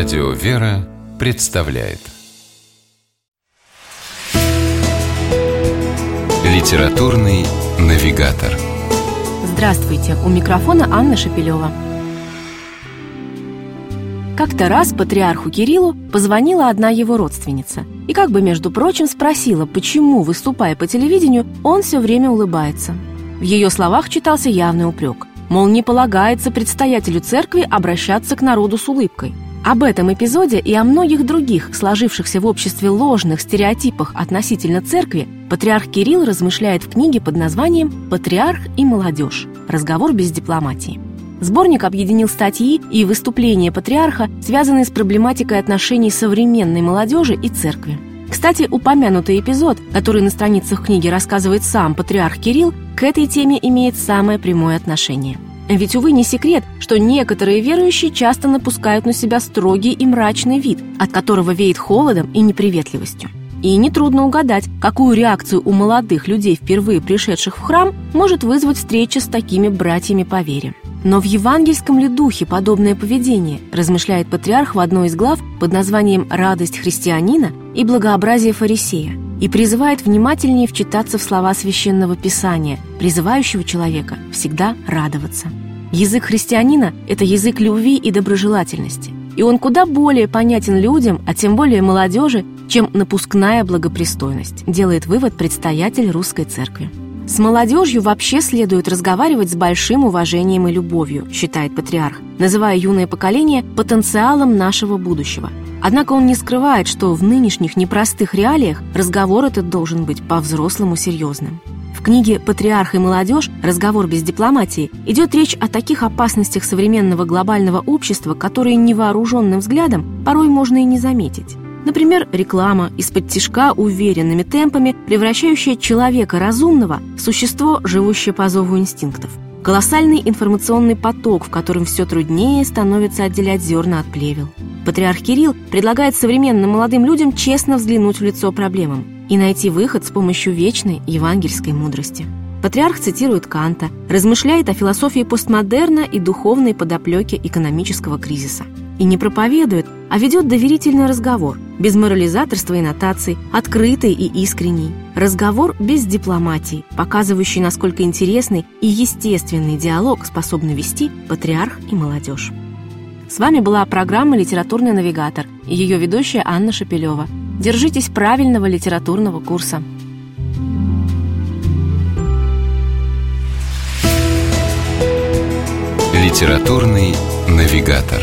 Радио «Вера» представляет Литературный навигатор Здравствуйте! У микрофона Анна Шапилева. Как-то раз патриарху Кириллу позвонила одна его родственница и как бы, между прочим, спросила, почему, выступая по телевидению, он все время улыбается. В ее словах читался явный упрек. Мол, не полагается предстоятелю церкви обращаться к народу с улыбкой. Об этом эпизоде и о многих других, сложившихся в обществе ложных стереотипах относительно церкви, патриарх Кирилл размышляет в книге под названием «Патриарх и молодежь. Разговор без дипломатии». Сборник объединил статьи и выступления патриарха, связанные с проблематикой отношений современной молодежи и церкви. Кстати, упомянутый эпизод, который на страницах книги рассказывает сам патриарх Кирилл, к этой теме имеет самое прямое отношение. Ведь, увы, не секрет, что некоторые верующие часто напускают на себя строгий и мрачный вид, от которого веет холодом и неприветливостью. И нетрудно угадать, какую реакцию у молодых людей, впервые пришедших в храм, может вызвать встреча с такими братьями по вере. Но в евангельском ли духе подобное поведение, размышляет патриарх в одной из глав под названием «Радость христианина» и «Благообразие фарисея», и призывает внимательнее вчитаться в слова Священного Писания, призывающего человека всегда радоваться. Язык христианина – это язык любви и доброжелательности, и он куда более понятен людям, а тем более молодежи, чем напускная благопристойность, делает вывод предстоятель русской церкви. С молодежью вообще следует разговаривать с большим уважением и любовью, считает патриарх, называя юное поколение потенциалом нашего будущего. Однако он не скрывает, что в нынешних непростых реалиях разговор этот должен быть по-взрослому серьезным. В книге «Патриарх и молодежь. Разговор без дипломатии» идет речь о таких опасностях современного глобального общества, которые невооруженным взглядом порой можно и не заметить. Например, реклама из-под тишка уверенными темпами, превращающая человека разумного в существо, живущее по зову инстинктов. Колоссальный информационный поток, в котором все труднее становится отделять зерна от плевел. Патриарх Кирилл предлагает современным молодым людям честно взглянуть в лицо проблемам и найти выход с помощью вечной евангельской мудрости. Патриарх цитирует Канта, размышляет о философии постмодерна и духовной подоплеке экономического кризиса. И не проповедует, а ведет доверительный разговор, без морализаторства и нотаций, открытый и искренний. Разговор без дипломатии, показывающий, насколько интересный и естественный диалог способны вести патриарх и молодежь. С вами была программа «Литературный навигатор» и ее ведущая Анна Шапилева. Держитесь правильного литературного курса. Литературный навигатор.